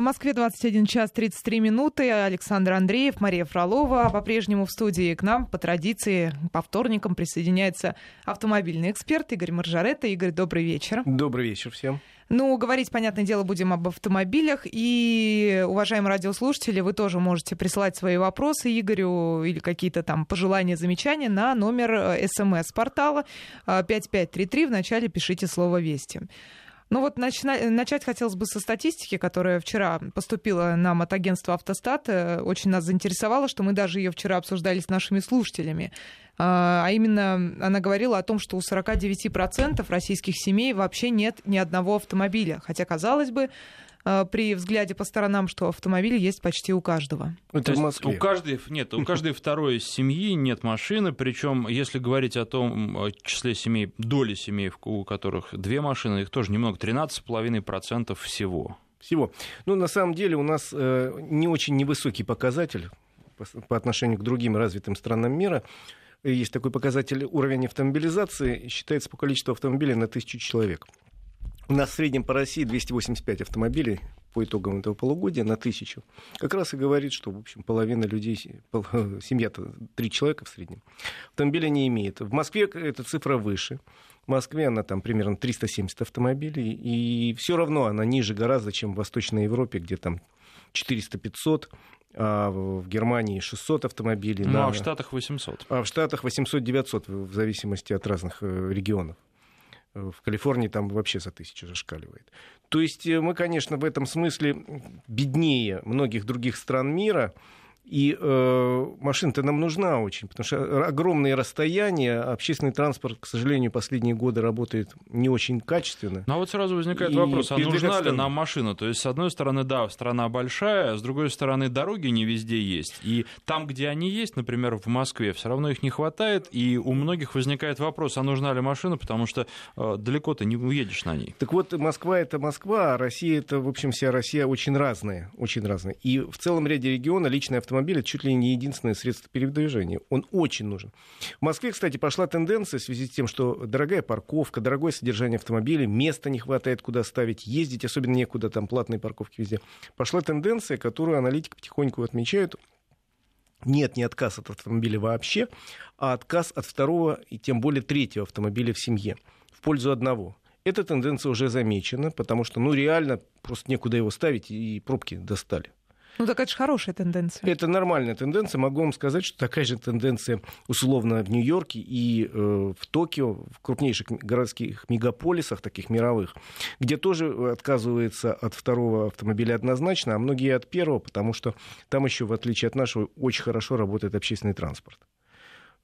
В Москве 21 час 33 минуты. Александр Андреев, Мария Фролова. По-прежнему в студии к нам по традиции по вторникам присоединяется автомобильный эксперт Игорь Маржаретта. Игорь, добрый вечер. Добрый вечер всем. Ну, говорить, понятное дело, будем об автомобилях. И, уважаемые радиослушатели, вы тоже можете присылать свои вопросы Игорю или какие-то там пожелания, замечания на номер э, смс-портала 5533. Вначале пишите слово «Вести». Ну вот начна... начать хотелось бы со статистики, которая вчера поступила нам от агентства «Автостат». Э, очень нас заинтересовало, что мы даже ее вчера обсуждали с нашими слушателями. А, а именно она говорила о том, что у 49% российских семей вообще нет ни одного автомобиля. Хотя, казалось бы, при взгляде по сторонам, что автомобиль есть почти у каждого. Это в Москве. У каждой, нет, у каждой второй семьи нет машины, причем, если говорить о том числе семей, доли семей, у которых две машины, их тоже немного, 13,5% всего. Всего. Ну, на самом деле у нас э, не очень невысокий показатель по, по отношению к другим развитым странам мира. Есть такой показатель уровень автомобилизации, считается по количеству автомобилей на тысячу человек. У нас в среднем по России 285 автомобилей по итогам этого полугодия на тысячу. Как раз и говорит, что, в общем, половина людей, семья-то три человека в среднем, автомобиля не имеет. В Москве эта цифра выше. В Москве она там примерно 370 автомобилей, и все равно она ниже гораздо, чем в Восточной Европе, где там 400-500, а в Германии 600 автомобилей. Ну, на... а в Штатах 800. А в Штатах 800-900, в зависимости от разных э, регионов. В Калифорнии там вообще за тысячу зашкаливает. То есть э, мы, конечно, в этом смысле беднее многих других стран мира. И э, машина-то нам нужна очень, потому что огромные расстояния, общественный транспорт, к сожалению, последние годы работает не очень качественно. Ну а вот сразу возникает и вопрос, а нужна ли нам машина? То есть, с одной стороны, да, страна большая, с другой стороны, дороги не везде есть. И там, где они есть, например, в Москве, все равно их не хватает, и у многих возникает вопрос, а нужна ли машина, потому что э, далеко ты не уедешь на ней. Так вот, Москва — это Москва, а Россия — это, в общем, вся Россия очень разная, очень разная. И в целом ряде региона личный автомобиль автомобиль чуть ли не единственное средство передвижения. Он очень нужен. В Москве, кстати, пошла тенденция в связи с тем, что дорогая парковка, дорогое содержание автомобиля, места не хватает, куда ставить, ездить, особенно некуда, там платные парковки везде. Пошла тенденция, которую аналитики потихоньку отмечают, нет не отказ от автомобиля вообще, а отказ от второго и тем более третьего автомобиля в семье в пользу одного. Эта тенденция уже замечена, потому что ну, реально просто некуда его ставить, и пробки достали. Ну так это же хорошая тенденция. Это нормальная тенденция. Могу вам сказать, что такая же тенденция условно в Нью-Йорке и э, в Токио, в крупнейших городских мегаполисах, таких мировых, где тоже отказывается от второго автомобиля однозначно, а многие от первого, потому что там еще, в отличие от нашего, очень хорошо работает общественный транспорт.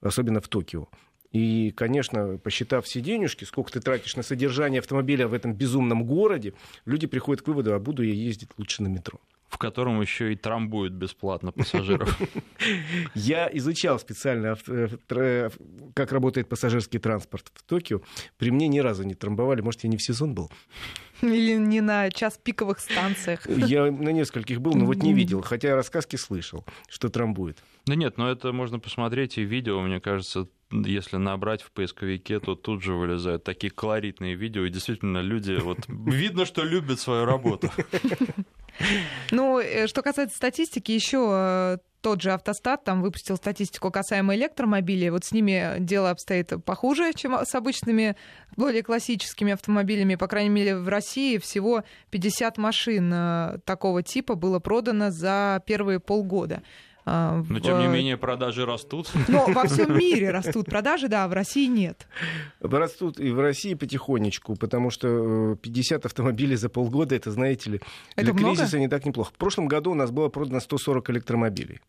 Особенно в Токио. И, конечно, посчитав все денежки, сколько ты тратишь на содержание автомобиля в этом безумном городе, люди приходят к выводу, а буду я ездить лучше на метро в котором еще и трамбуют бесплатно пассажиров. Я изучал специально, э, как работает пассажирский транспорт в Токио. При мне ни разу не трамбовали. Может, я не в сезон был? Или не на час пиковых станциях. Я на нескольких был, но вот не видел. Хотя рассказки слышал, что трамбует. Да нет, но это можно посмотреть и видео, мне кажется, если набрать в поисковике, то тут же вылезают такие колоритные видео, и действительно люди, вот видно, что любят свою работу. Ну, э, что касается статистики, еще э, тот же автостат там выпустил статистику касаемо электромобилей. Вот с ними дело обстоит похуже, чем с обычными, более классическими автомобилями. По крайней мере, в России всего 50 машин э, такого типа было продано за первые полгода. А, Но, в... тем не менее, продажи растут. Но во всем мире растут продажи, да, а в России нет. Растут и в России потихонечку, потому что 50 э, автомобилей за полгода, это, знаете ли, для это кризиса много? не так неплохо. В прошлом году у нас было продано 140 электромобилей.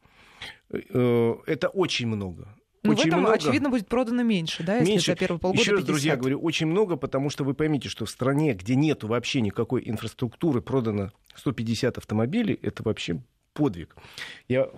Э, это очень много. Ну, очень в этом, много. очевидно, будет продано меньше, да, если меньше. за первые полгода Еще раз, друзья, говорю, очень много, потому что вы поймите, что в стране, где нет вообще никакой инфраструктуры, продано 150 автомобилей, это вообще подвиг. Я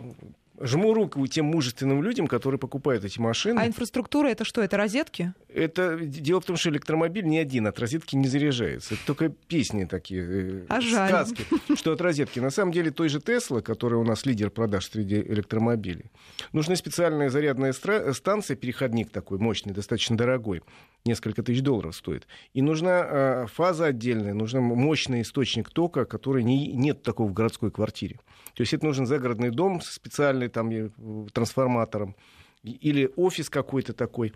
жму руку тем мужественным людям, которые покупают эти машины. А инфраструктура это что? Это розетки? Это дело в том, что электромобиль ни один от розетки не заряжается. Это только песни такие, э, а сказки, что от розетки. На самом деле той же Тесла, которая у нас лидер продаж среди электромобилей, нужна специальная зарядная станция, переходник такой мощный, достаточно дорогой, несколько тысяч долларов стоит. И нужна э, фаза отдельная, нужен мощный источник тока, который не, нет такого в городской квартире. То есть это нужен загородный дом с специальным там, трансформатором или офис какой-то такой.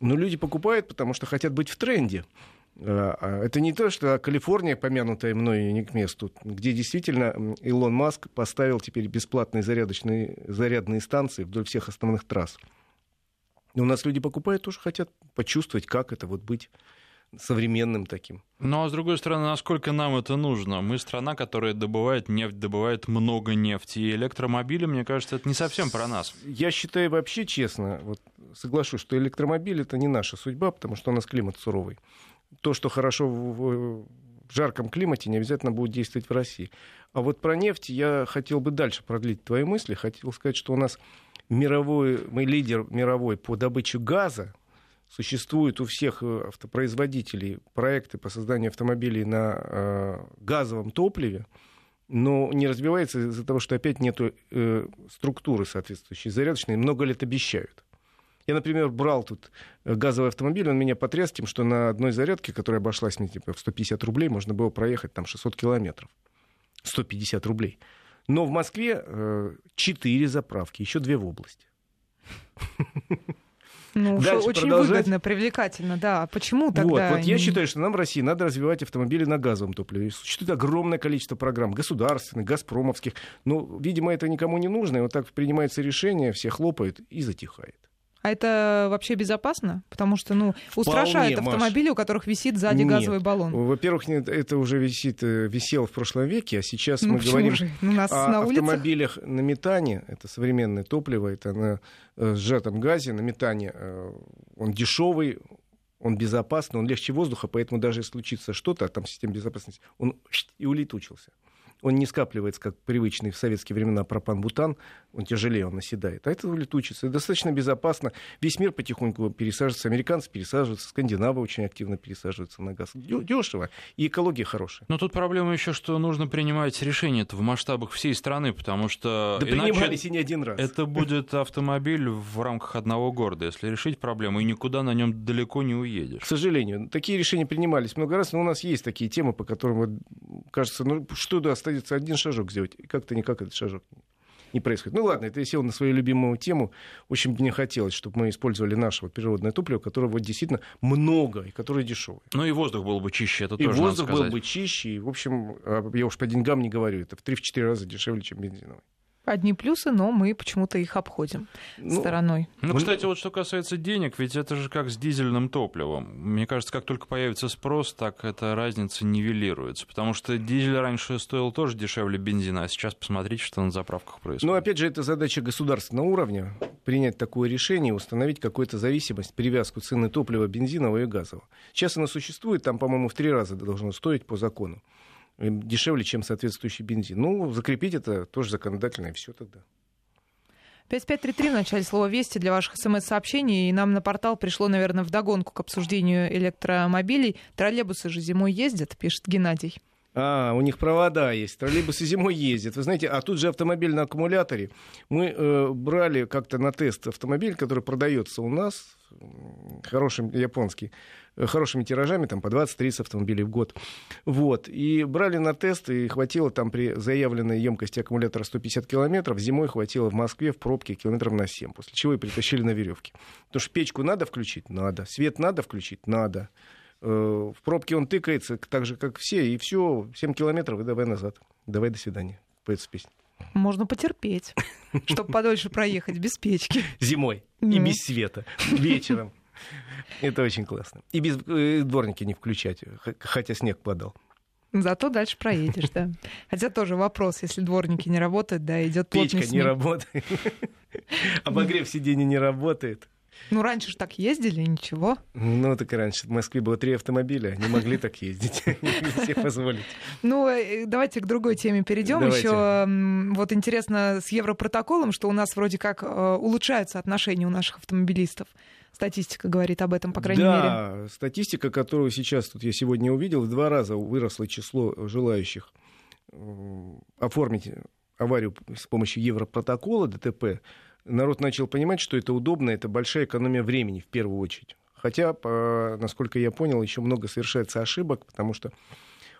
Но люди покупают, потому что хотят быть в тренде. А, а это не то, что Калифорния, помянутая мной не к месту, где действительно Илон Маск поставил теперь бесплатные зарядочные, зарядные станции вдоль всех основных трасс. И у нас люди покупают, тоже хотят почувствовать, как это вот быть современным таким. Ну а с другой стороны, насколько нам это нужно? Мы страна, которая добывает нефть, добывает много нефти. И электромобили, мне кажется, это не совсем про нас. Я считаю вообще честно, вот соглашусь, что электромобиль это не наша судьба, потому что у нас климат суровый. То, что хорошо в, в жарком климате, не обязательно будет действовать в России. А вот про нефть я хотел бы дальше продлить твои мысли. Хотел сказать, что у нас мировой, мы лидер мировой по добыче газа, существуют у всех э, автопроизводителей проекты по созданию автомобилей на э, газовом топливе, но не разбивается из-за того, что опять нет э, структуры соответствующей зарядочной, много лет обещают. Я, например, брал тут э, газовый автомобиль, он меня потряс тем, что на одной зарядке, которая обошлась мне типа, в 150 рублей, можно было проехать там 600 километров. 150 рублей. Но в Москве э, 4 заправки, еще две в области. Ну, Дальше очень продолжать. выгодно, привлекательно, да. А почему тогда? Вот, вот я считаю, что нам в России надо развивать автомобили на газовом топливе. Существует огромное количество программ, государственных, газпромовских. Но, видимо, это никому не нужно, и вот так принимается решение, все хлопают и затихает. А это вообще безопасно? Потому что, ну, устрашают Вполне, автомобили, Маш. у которых висит сзади Нет. газовый баллон. Во-первых, это уже висит, э, висело в прошлом веке, а сейчас ну, мы говорим же? У нас о на автомобилях на метане. Это современное топливо, это на э, сжатом газе, на метане. Э, он дешевый, он безопасный, он легче воздуха, поэтому даже если случится что-то, а там система безопасности, он и улетучился он не скапливается, как привычный в советские времена пропан-бутан, он тяжелее, он наседает. А это улетучится. Это достаточно безопасно. Весь мир потихоньку пересаживается. Американцы пересаживаются, скандинавы очень активно пересаживаются на газ. Дешево. И экология хорошая. Но тут проблема еще, что нужно принимать решения в масштабах всей страны, потому что да принимались и не один раз. Это будет автомобиль в рамках одного города, если решить проблему, и никуда на нем далеко не уедешь. К сожалению, такие решения принимались много раз, но у нас есть такие темы, по которым, кажется, ну что да, остается один шажок сделать, и как-то никак этот шажок не происходит. Ну ладно, это я сел на свою любимую тему. Очень мне хотелось, чтобы мы использовали наше вот, природное топливо, которое вот действительно много и которое дешевое. Ну и воздух был бы чище, это и тоже воздух был бы чище. И, в общем, а, я уж по деньгам не говорю, это в 3-4 раза дешевле, чем бензиновый. Одни плюсы, но мы почему-то их обходим ну, стороной. Ну, кстати, вот что касается денег, ведь это же как с дизельным топливом. Мне кажется, как только появится спрос, так эта разница нивелируется. Потому что дизель раньше стоил тоже дешевле бензина, а сейчас посмотрите, что на заправках происходит. Ну, опять же, это задача государственного уровня принять такое решение, установить какую-то зависимость, привязку цены топлива бензинового и газового. Сейчас она существует, там, по-моему, в три раза должно стоить по закону дешевле, чем соответствующий бензин. Ну, закрепить это тоже законодательно, и все тогда. 5533 в начале слова «Вести» для ваших смс-сообщений. И нам на портал пришло, наверное, вдогонку к обсуждению электромобилей. Троллейбусы же зимой ездят, пишет Геннадий. А, у них провода есть, троллейбусы зимой ездят. Вы знаете, а тут же автомобиль на аккумуляторе. Мы э, брали как-то на тест автомобиль, который продается у нас, хороший японский, э, хорошими тиражами, там по 20-30 автомобилей в год. Вот. И брали на тест, и хватило там при заявленной емкости аккумулятора 150 километров, зимой хватило в Москве в пробке километров на 7, после чего и притащили на веревке. Потому что печку надо включить? Надо. Свет надо включить? Надо. Э, в пробке он тыкается так же, как все, и все, 7 километров, и давай назад. Давай, до свидания. Поется песня. Можно потерпеть, чтобы подольше проехать без печки. Зимой. И без света. Вечером. Это очень классно. И без э, дворники не включать, хотя снег падал. Зато дальше проедешь, да. Хотя тоже вопрос, если дворники не работают, да, идет Печка не работает. Обогрев сиденья не работает. Ну, раньше же так ездили, ничего. Ну, так и раньше. В Москве было три автомобиля, не могли так ездить. Не себе позволить. Ну, э, давайте к другой теме перейдем. Еще вот интересно с Европротоколом, что у нас вроде как э, улучшаются отношения у наших автомобилистов. Статистика говорит об этом, по крайней да, мере. Да, статистика, которую сейчас тут я сегодня увидел, в два раза выросло число желающих э, оформить аварию с помощью Европротокола ДТП. Народ начал понимать, что это удобно, это большая экономия времени в первую очередь. Хотя, насколько я понял, еще много совершается ошибок, потому что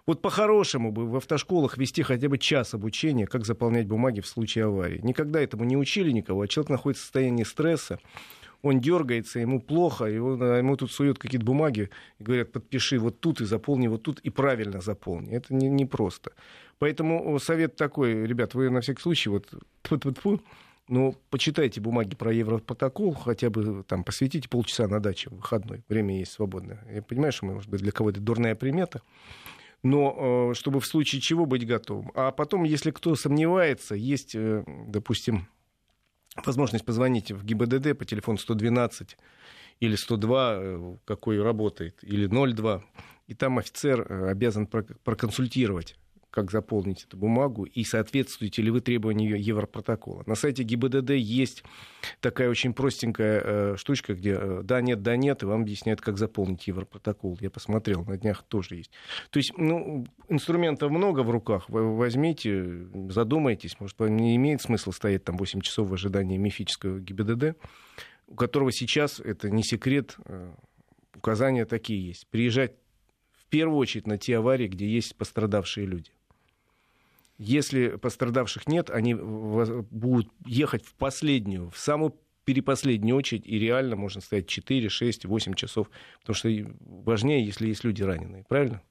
вот по-хорошему бы в автошколах вести хотя бы час обучения, как заполнять бумаги в случае аварии. Никогда этому не учили никого, а человек находится в состоянии стресса, он дергается, ему плохо, его, ему тут суют какие-то бумаги и говорят, подпиши вот тут и заполни вот тут и правильно заполни. Это не, не просто. Поэтому совет такой, ребят, вы на всякий случай вот тьфу -тьфу -тьфу, ну, почитайте бумаги про Европротокол, хотя бы там посвятите полчаса на даче в выходной. Время есть свободное. Я понимаю, что, может быть, для кого-то дурная примета но э, чтобы в случае чего быть готовым. А потом, если кто сомневается, есть, э, допустим, возможность позвонить в ГИБДД по телефону 112 или 102, э, какой работает, или 02, и там офицер обязан проконсультировать как заполнить эту бумагу и соответствуете ли вы требованию Европротокола. На сайте ГИБДД есть такая очень простенькая э, штучка, где э, да, нет, да, нет, и вам объясняют, как заполнить Европротокол. Я посмотрел, на днях тоже есть. То есть, ну, инструментов много в руках. Вы возьмите, задумайтесь, может, не имеет смысла стоять там 8 часов в ожидании мифического ГИБДД, у которого сейчас, это не секрет, э, указания такие есть. Приезжать в первую очередь на те аварии, где есть пострадавшие люди. Если пострадавших нет, они будут ехать в последнюю, в самую перепоследнюю очередь, и реально можно стоять 4, 6, 8 часов, потому что важнее, если есть люди раненые, правильно?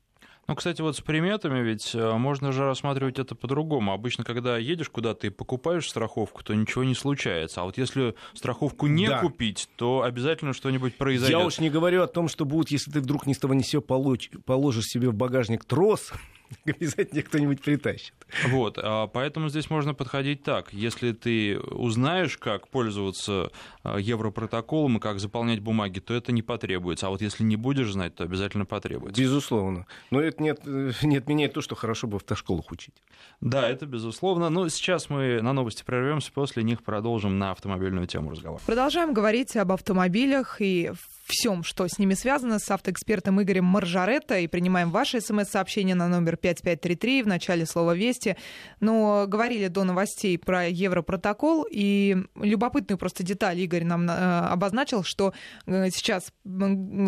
Ну, кстати, вот с приметами ведь э, можно же рассматривать это по-другому. Обычно, когда едешь куда-то и покупаешь страховку, то ничего не случается. А вот если страховку не да. купить, то обязательно что-нибудь произойдет. Я уж не говорю о том, что будет, если ты вдруг ни с того ни сего положишь себе в багажник трос, обязательно кто-нибудь притащит. Вот, а поэтому здесь можно подходить так. Если ты узнаешь, как пользоваться а, европротоколом и как заполнять бумаги, то это не потребуется. А вот если не будешь знать, то обязательно потребуется. Безусловно. Но это нет, не отменяет то, что хорошо бы в автошколах учить. Да, это безусловно. Но сейчас мы на новости прервемся, после них продолжим на автомобильную тему разговор. Продолжаем говорить об автомобилях и всем, что с ними связано, с автоэкспертом Игорем Маржаретто. И принимаем ваши смс-сообщения на номер 5533 в начале слова «Вести». Но говорили до новостей про Европротокол. И любопытную просто деталь Игорь нам э, обозначил, что э, сейчас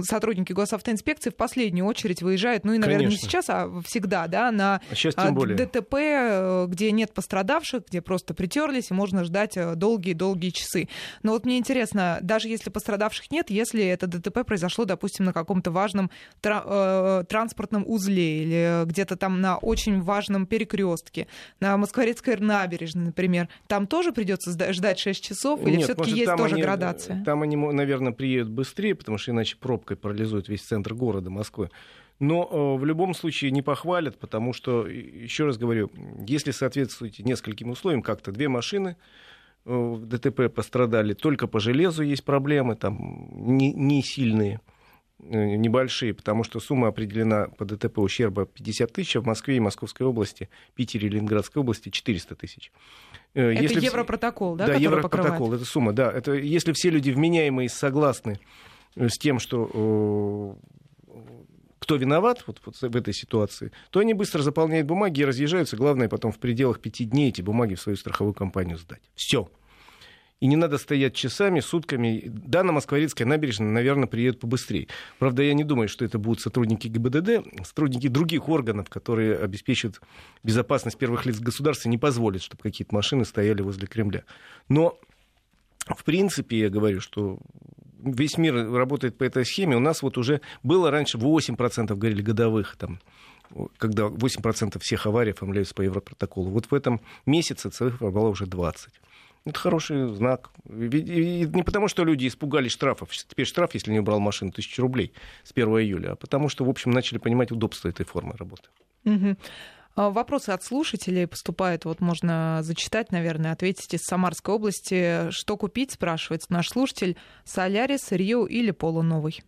сотрудники госавтоинспекции в последнюю очередь выезжают, ну и, наверное, Конечно. не сейчас, а всегда, да, на а ДТП, э, где нет пострадавших, где просто притерлись, и можно ждать долгие-долгие часы. Но вот мне интересно, даже если пострадавших нет, если это ДТП произошло, допустим, на каком-то важном тра- э, транспортном узле или где-то там на очень важном перекрестке, на Москворецкой набережной, например, там тоже придется ждать 6 часов или все-таки есть тоже они, градация? Там они, наверное, приедут быстрее, потому что иначе пробкой парализуют весь центр города Москвы. Но э, в любом случае не похвалят, потому что, еще раз говорю, если соответствуете нескольким условиям, как-то две машины, в ДТП пострадали, только по железу есть проблемы, там не, не сильные, э, небольшие, потому что сумма определена по ДТП ущерба 50 тысяч, а в Москве и Московской области, Питере и Ленинградской области 400 тысяч. Э, это если... Европротокол, да? Да, Европротокол, покрывает? это сумма, да. Это если все люди вменяемые согласны э, с тем, что кто виноват вот, вот в этой ситуации, то они быстро заполняют бумаги и разъезжаются. Главное потом в пределах пяти дней эти бумаги в свою страховую компанию сдать. Все. И не надо стоять часами, сутками. Да, на Москворецкой набережной, наверное, приедут побыстрее. Правда, я не думаю, что это будут сотрудники ГИБДД. Сотрудники других органов, которые обеспечивают безопасность первых лиц государства, не позволят, чтобы какие-то машины стояли возле Кремля. Но, в принципе, я говорю, что весь мир работает по этой схеме. У нас вот уже было раньше 8% говорили годовых там, когда 8% всех аварий оформляются по Европротоколу. Вот в этом месяце цифра была уже 20. Это хороший знак. И не потому, что люди испугались штрафов. Теперь штраф, если не убрал машину, тысячу рублей с 1 июля, а потому что, в общем, начали понимать удобство этой формы работы. Угу. А, вопросы от слушателей поступают, вот можно зачитать, наверное, ответить из Самарской области. Что купить, спрашивает наш слушатель, Солярис, Рио или Поло новый?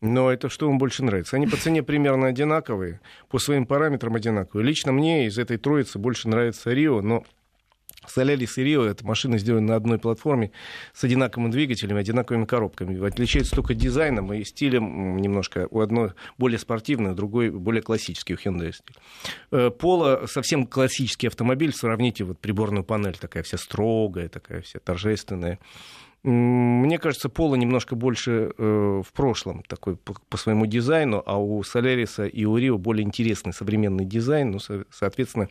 Но это что вам больше нравится? Они по цене примерно одинаковые, по своим параметрам одинаковые. Лично мне из этой троицы больше нравится Рио, но Солярис и Рио — это машины, сделаны на одной платформе с одинаковым двигателем, одинаковыми коробками. Отличаются только дизайном и стилем немножко. У одной более спортивный, у другой более классический, у Hyundai стиль. Э, Пола совсем классический автомобиль. Сравните вот приборную панель, такая вся строгая, такая вся торжественная. Мне кажется, Пола немножко больше э, в прошлом такой по, по своему дизайну, а у Соляриса и у Рио более интересный современный дизайн. Ну, со, соответственно,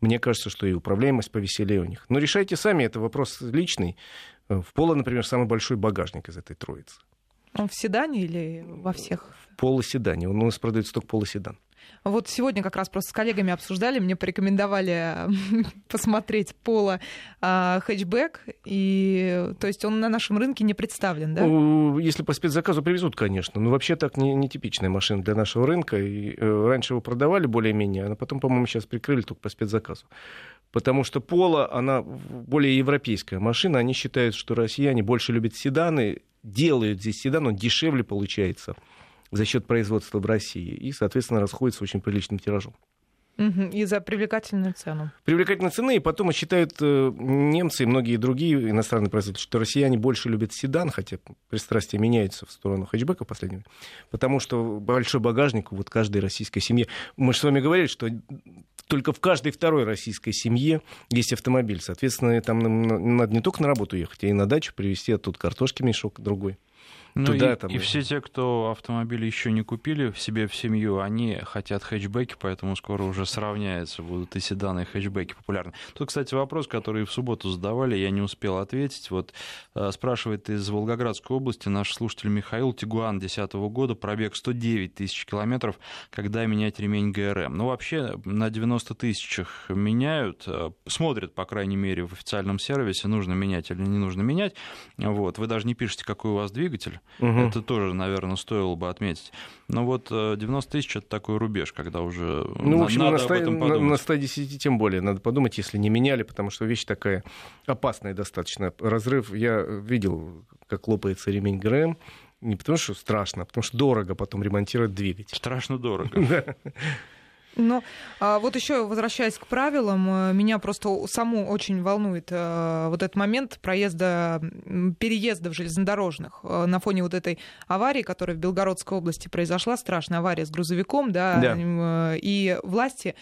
мне кажется, что и управляемость повеселее у них. Но решайте сами, это вопрос личный. В Поло, например, самый большой багажник из этой троицы. Он в седане или во всех? В полоседане. Он у нас продается только полоседан. Вот сегодня как раз просто с коллегами обсуждали, мне порекомендовали посмотреть Пола а, хэтчбэк, и то есть он на нашем рынке не представлен, да? Если по спецзаказу привезут, конечно, но вообще так не типичная машина для нашего рынка. И, э, раньше его продавали более-менее, а потом, по-моему, сейчас прикрыли только по спецзаказу. Потому что Пола, она более европейская машина, они считают, что россияне больше любят седаны, делают здесь седан, он дешевле получается за счет производства в России и, соответственно, расходится очень приличным тиражом. И за привлекательную цену. Привлекательную цену, и потом считают э, немцы и многие другие иностранные производители, что россияне больше любят седан, хотя пристрастия меняются в сторону хэтчбека время, потому что большой багажник вот каждой российской семье. Мы же с вами говорили, что только в каждой второй российской семье есть автомобиль. Соответственно, там надо не только на работу ехать, а и на дачу привезти оттуда картошки мешок другой. Ну туда. И, там... и все те, кто автомобили еще не купили в себе в семью, они хотят хэтчбеки, поэтому скоро уже сравняются, будут и седаны, и хэтчбеки популярны. Тут, кстати, вопрос, который в субботу задавали, я не успел ответить. Вот э, спрашивает из Волгоградской области наш слушатель Михаил Тигуан 2010 года, пробег 109 тысяч километров, когда менять ремень ГРМ. Ну, вообще, на 90 тысячах меняют, э, смотрят, по крайней мере, в официальном сервисе, нужно менять или не нужно менять. Вот. Вы даже не пишете, какой у вас двигатель, Угу. Это тоже, наверное, стоило бы отметить. Но вот 90 э, тысяч это такой рубеж, когда уже ну, в общем, надо на, об этом подумать. На, на 110 тем более надо подумать, если не меняли, потому что вещь такая опасная достаточно. Разрыв, я видел, как лопается ремень ГРМ, не потому что страшно, а потому что дорого потом ремонтировать двигатель. Страшно дорого. Ну, а вот еще возвращаясь к правилам, э, меня просто саму очень волнует э, вот этот момент проезда, переездов железнодорожных э, на фоне вот этой аварии, которая в Белгородской области произошла, страшная авария с грузовиком, да, да. и власти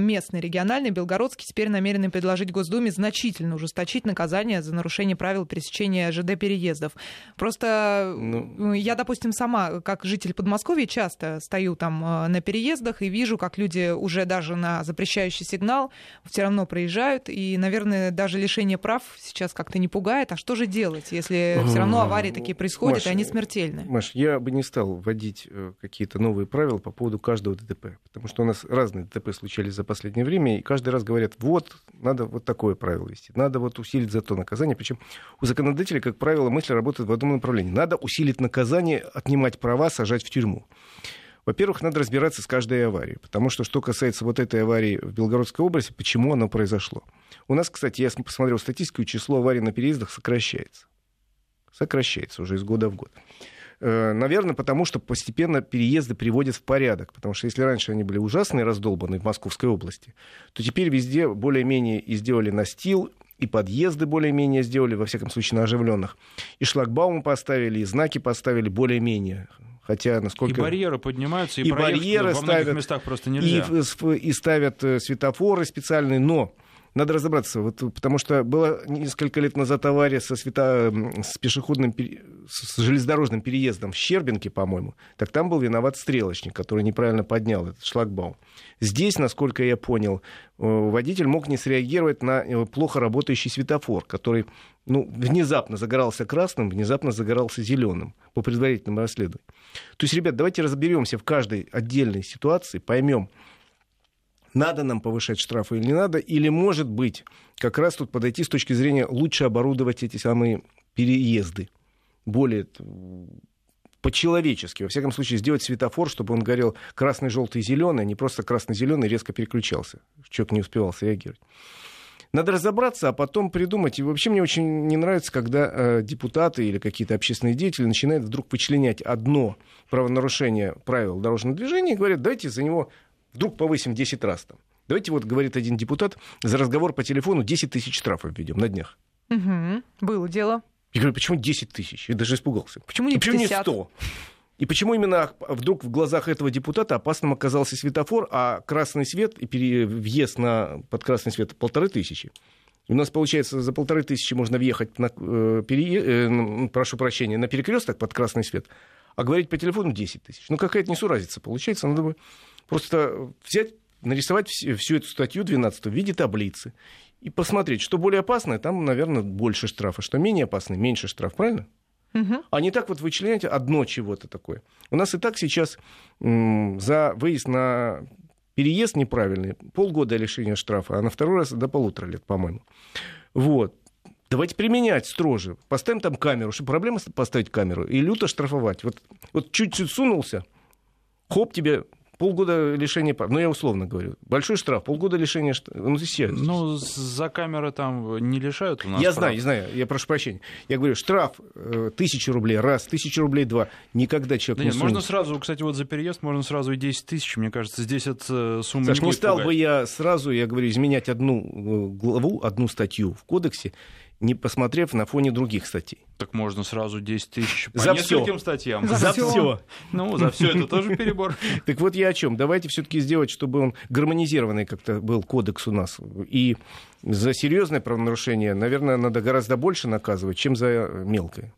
местный, региональный, белгородский теперь намерены предложить Госдуме значительно ужесточить наказание за нарушение правил пересечения ЖД-переездов. Просто ну... я, допустим, сама, как житель Подмосковья, часто стою там э, на переездах и вижу, как люди уже даже на запрещающий сигнал все равно проезжают. И, наверное, даже лишение прав сейчас как-то не пугает. А что же делать, если все равно аварии такие происходят, Маш, и они смертельны? Маш, я бы не стал вводить э, какие-то новые правила по поводу каждого ДТП, потому что у нас разные ДТП случались за последнее время, и каждый раз говорят, вот, надо вот такое правило вести, надо вот усилить за то наказание. Причем у законодателей, как правило, мысли работают в одном направлении. Надо усилить наказание, отнимать права, сажать в тюрьму. Во-первых, надо разбираться с каждой аварией, потому что, что касается вот этой аварии в Белгородской области, почему она произошло. У нас, кстати, я посмотрел статистику, число аварий на переездах сокращается. Сокращается уже из года в год. Э, наверное, потому что постепенно переезды приводят в порядок. Потому что если раньше они были ужасные, раздолбанные в Московской области, то теперь везде более-менее и сделали настил, и подъезды более-менее сделали, во всяком случае, на оживленных. И шлагбаумы поставили, и знаки поставили более-менее. Хотя, насколько... И барьеры поднимаются, и, и барьеры во многих ставят, местах просто нельзя. И, и ставят э, светофоры специальные, но надо разобраться, вот, потому что было несколько лет назад авария со света, с пешеходным, с железнодорожным переездом в Щербинке, по-моему. Так там был виноват стрелочник, который неправильно поднял этот шлагбаум. Здесь, насколько я понял, э, водитель мог не среагировать на э, плохо работающий светофор, который ну, внезапно загорался красным, внезапно загорался зеленым по предварительному расследованию. То есть, ребят, давайте разберемся в каждой отдельной ситуации, поймем, надо нам повышать штрафы или не надо, или, может быть, как раз тут подойти с точки зрения лучше оборудовать эти самые переезды более по-человечески, во всяком случае, сделать светофор, чтобы он горел красный, желтый, зеленый, а не просто красный, зеленый резко переключался. Человек не успевал среагировать. Надо разобраться, а потом придумать. И вообще мне очень не нравится, когда э, депутаты или какие-то общественные деятели начинают вдруг вычленять одно правонарушение правил дорожного движения и говорят, давайте за него вдруг повысим 10 раз там. Давайте вот, говорит один депутат, за разговор по телефону 10 тысяч штрафов введем на днях. Угу. Было дело. Я говорю, почему 10 тысяч? Я даже испугался. Почему не 50? Почему не 100? И почему именно вдруг в глазах этого депутата опасным оказался светофор, а красный свет и въезд на под красный свет полторы тысячи? У нас, получается, за полторы тысячи можно въехать на, э, пере... э, прошу прощения, на перекресток под красный свет, а говорить по телефону 10 тысяч. Ну, какая-то несуразица получается. Надо бы просто взять, нарисовать всю, эту статью 12 в виде таблицы и посмотреть, что более опасное, там, наверное, больше штрафа, что менее опасное, меньше штраф, правильно? Угу. А не так вот вычленять одно чего-то такое. У нас и так сейчас за выезд на переезд неправильный полгода лишения штрафа, а на второй раз до полутора лет, по-моему. Вот. Давайте применять строже. Поставим там камеру. Что проблема поставить камеру? И люто штрафовать. Вот, вот чуть-чуть сунулся, хоп, тебе полгода лишения прав. Ну, я условно говорю. Большой штраф, полгода лишения штрафа. Ну, здесь ну, за камеры там не лишают у нас Я прав. знаю, я знаю, я прошу прощения. Я говорю, штраф э, тысячи рублей, раз, тысяча рублей, два. Никогда человек да не нет, Можно сразу, кстати, вот за переезд можно сразу и 10 тысяч. Мне кажется, здесь это сумма Саш, не, не стал пугать. бы я сразу, я говорю, изменять одну э, главу, одну статью в кодексе, не посмотрев на фоне других статей. Так можно сразу 10 тысяч по за нескольким все. статьям. За, за все. Ну, за все это тоже перебор. Так вот я о чем. Давайте все-таки сделать, чтобы он гармонизированный как-то был кодекс у нас. И за серьезное правонарушение, наверное, надо гораздо больше наказывать, чем за мелкое.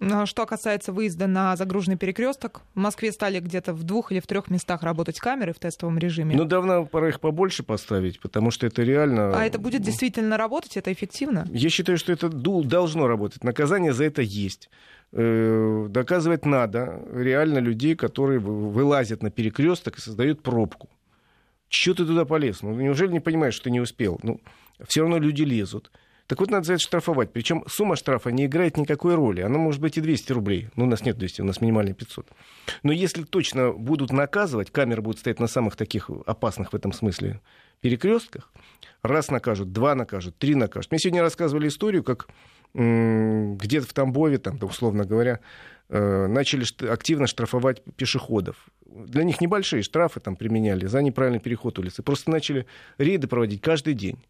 А что касается выезда на загруженный перекресток, в Москве стали где-то в двух или в трех местах работать камеры в тестовом режиме. Ну, давно пора их побольше поставить, потому что это реально... А это будет действительно работать? Это эффективно? Я считаю, что это должно работать. Наказание за это есть. Э, доказывать надо реально людей, которые вылазят на перекресток и создают пробку. Чего ты туда полез? Ну, неужели не понимаешь, что ты не успел? Ну, все равно люди лезут. Так вот, надо за это штрафовать. Причем сумма штрафа не играет никакой роли. Она может быть и 200 рублей. Ну, у нас нет 200, у нас минимальный 500. Но если точно будут наказывать, камеры будут стоять на самых таких опасных в этом смысле перекрестках, раз накажут, два накажут, три накажут. Мне сегодня рассказывали историю, как где-то в Тамбове, там, условно говоря, э, начали активно штрафовать пешеходов. Для них небольшие штрафы там применяли за неправильный переход улицы. Просто начали рейды проводить каждый день.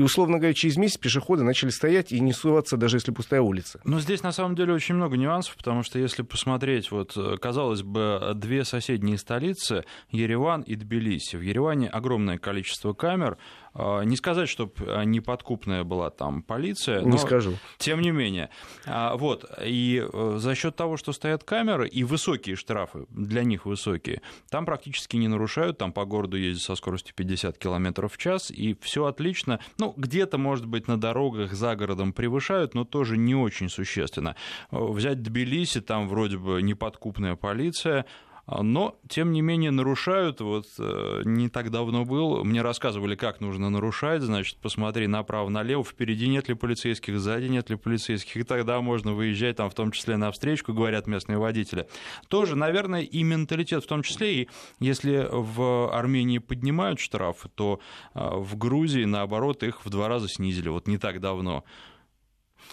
И, условно говоря, через месяц пешеходы начали стоять и не суваться, даже если пустая улица. Но здесь, на самом деле, очень много нюансов, потому что если посмотреть, вот, казалось бы, две соседние столицы, Ереван и Тбилиси. В Ереване огромное количество камер, не сказать, чтобы а, неподкупная была там полиция. Не скажу. Тем не менее. А, вот. И э, за счет того, что стоят камеры и высокие штрафы, для них высокие, там практически не нарушают, там по городу ездят со скоростью 50 км в час, и все отлично. Ну, где-то, может быть, на дорогах за городом превышают, но тоже не очень существенно. Взять Тбилиси, там вроде бы неподкупная полиция, но, тем не менее, нарушают. Вот э, не так давно был, мне рассказывали, как нужно нарушать, значит, посмотри направо-налево, впереди нет ли полицейских, сзади нет ли полицейских, и тогда можно выезжать, там, в том числе на встречку, говорят местные водители. Тоже, наверное, и менталитет в том числе, и если в Армении поднимают штрафы, то э, в Грузии, наоборот, их в два раза снизили, вот не так давно.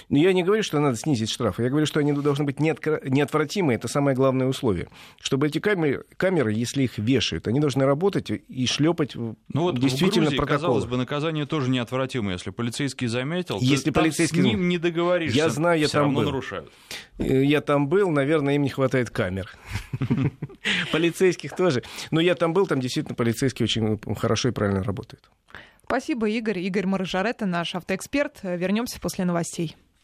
Но я не говорю, что надо снизить штрафы. Я говорю, что они должны быть неотвратимы. Это самое главное условие. Чтобы эти камеры, камеры если их вешают, они должны работать и шлепать ну вот действительно в Грузии, протоколы. казалось бы, наказание тоже неотвратимо. Если полицейский заметил, если ты полицейский... с ним не договоришься. Я знаю, я там был. нарушают. Э, я там был, наверное, им не хватает камер. Полицейских тоже. Но я там был, там действительно полицейские очень хорошо и правильно работают. Спасибо, Игорь. Игорь Маржарета, наш автоэксперт. Вернемся после новостей.